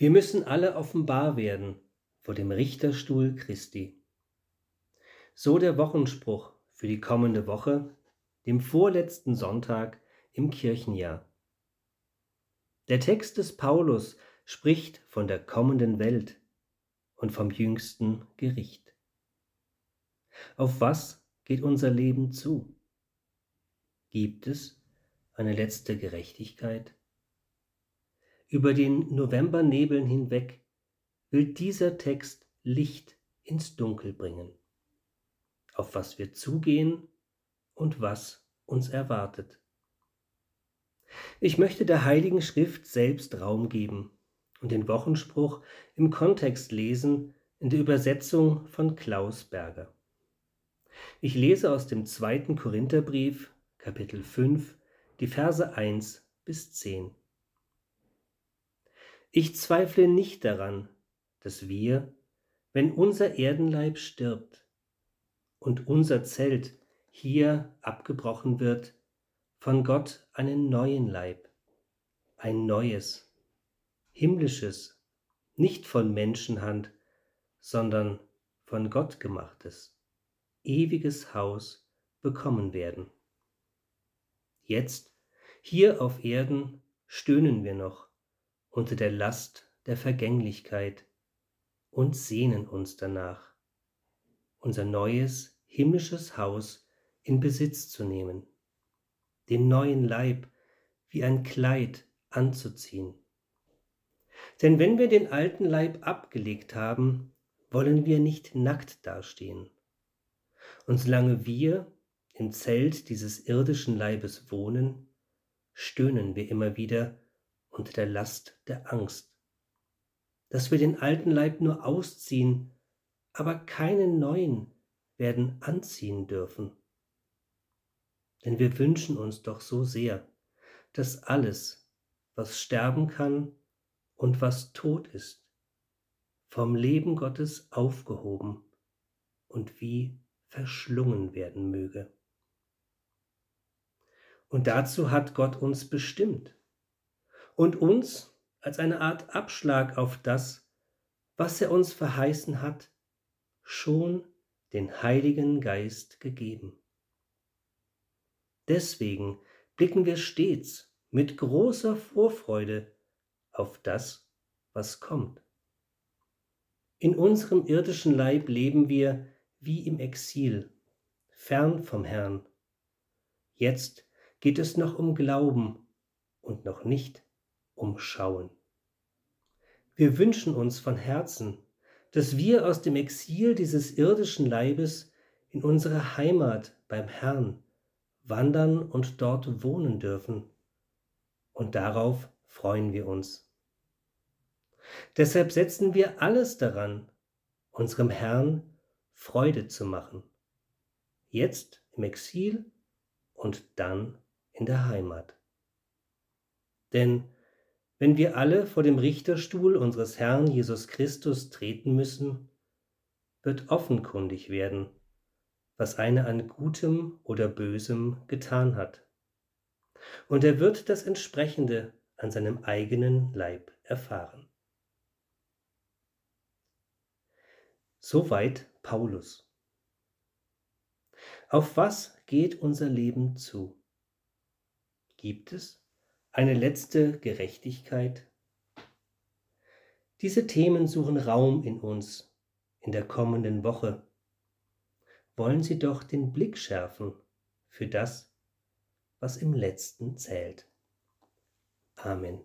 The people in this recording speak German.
Wir müssen alle offenbar werden vor dem Richterstuhl Christi. So der Wochenspruch für die kommende Woche, dem vorletzten Sonntag im Kirchenjahr. Der Text des Paulus spricht von der kommenden Welt und vom jüngsten Gericht. Auf was geht unser Leben zu? Gibt es eine letzte Gerechtigkeit? Über den Novembernebeln hinweg will dieser Text Licht ins Dunkel bringen, auf was wir zugehen und was uns erwartet. Ich möchte der Heiligen Schrift selbst Raum geben und den Wochenspruch im Kontext lesen in der Übersetzung von Klaus Berger. Ich lese aus dem zweiten Korintherbrief, Kapitel 5, die Verse 1 bis 10. Ich zweifle nicht daran, dass wir, wenn unser Erdenleib stirbt und unser Zelt hier abgebrochen wird, von Gott einen neuen Leib, ein neues, himmlisches, nicht von Menschenhand, sondern von Gott gemachtes, ewiges Haus bekommen werden. Jetzt, hier auf Erden, stöhnen wir noch unter der Last der Vergänglichkeit und sehnen uns danach, unser neues himmlisches Haus in Besitz zu nehmen, den neuen Leib wie ein Kleid anzuziehen. Denn wenn wir den alten Leib abgelegt haben, wollen wir nicht nackt dastehen. Und solange wir im Zelt dieses irdischen Leibes wohnen, stöhnen wir immer wieder unter der Last der Angst, dass wir den alten Leib nur ausziehen, aber keinen neuen werden anziehen dürfen. Denn wir wünschen uns doch so sehr, dass alles, was sterben kann und was tot ist, vom Leben Gottes aufgehoben und wie verschlungen werden möge. Und dazu hat Gott uns bestimmt und uns als eine Art Abschlag auf das, was er uns verheißen hat, schon den Heiligen Geist gegeben. Deswegen blicken wir stets mit großer Vorfreude auf das, was kommt. In unserem irdischen Leib leben wir wie im Exil, fern vom Herrn. Jetzt geht es noch um Glauben und noch nicht umschauen. Wir wünschen uns von Herzen, dass wir aus dem Exil dieses irdischen Leibes in unsere Heimat beim Herrn wandern und dort wohnen dürfen. Und darauf freuen wir uns. Deshalb setzen wir alles daran, unserem Herrn Freude zu machen. Jetzt im Exil und dann in der Heimat. Denn wenn wir alle vor dem Richterstuhl unseres Herrn Jesus Christus treten müssen, wird offenkundig werden, was einer an Gutem oder Bösem getan hat. Und er wird das Entsprechende an seinem eigenen Leib erfahren. Soweit Paulus. Auf was geht unser Leben zu? Gibt es eine letzte Gerechtigkeit? Diese Themen suchen Raum in uns in der kommenden Woche. Wollen Sie doch den Blick schärfen für das, was im letzten zählt. Amen.